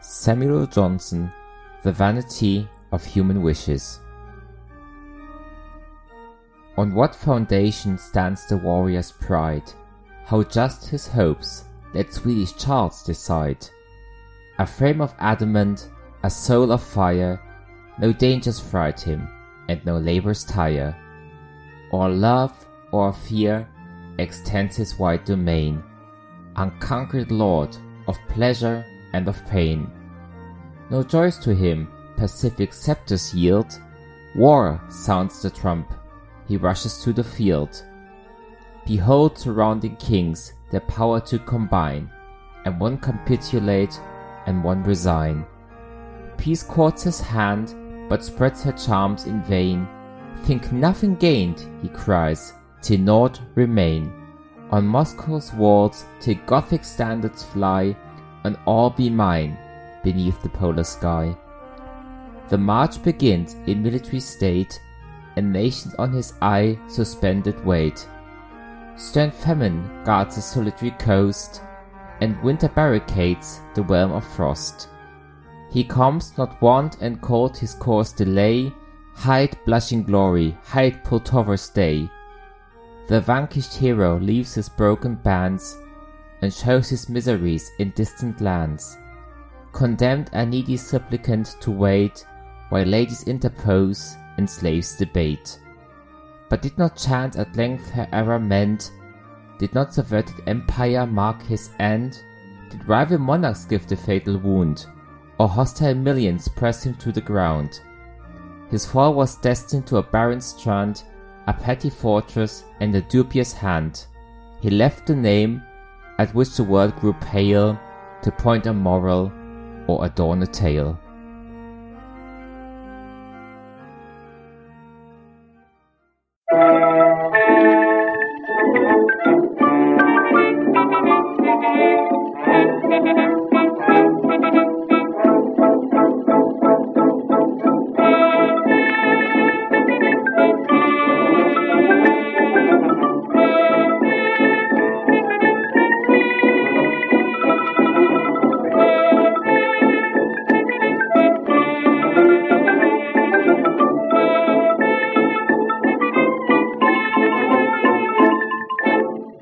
Samuel Johnson, The Vanity of Human Wishes. On what foundation stands the warrior's pride? How just his hopes, let Swedish Charles decide. A frame of adamant, a soul of fire, no dangers fright him, and no labors tire. Or love, or fear, extends his wide domain, unconquered lord of pleasure and of pain. No joys to him pacific scepters yield, war sounds the trump, he rushes to the field. Behold surrounding kings their power to combine, and one capitulate and one resign. Peace courts his hand, but spreads her charms in vain. Think nothing gained, he cries, till naught remain. On Moscow's walls till Gothic standards fly, and all be mine beneath the polar sky. The march begins in military state, and nations on his eye suspended wait. Stern famine guards the solitary coast, and winter barricades the realm of frost. He comes not want and cold his course delay, hide blushing glory, hide Pultowa's day. The vanquished hero leaves his broken bands, and shows his miseries in distant lands. Condemned a needy supplicant to wait, while ladies interpose and slaves debate. But did not chance at length her error mend? Did not subverted empire mark his end? Did rival monarchs give the fatal wound? Or hostile millions press him to the ground? His fall was destined to a barren strand, a petty fortress, and a dubious hand. He left the name at which the world grew pale to point a moral or adorn a tale.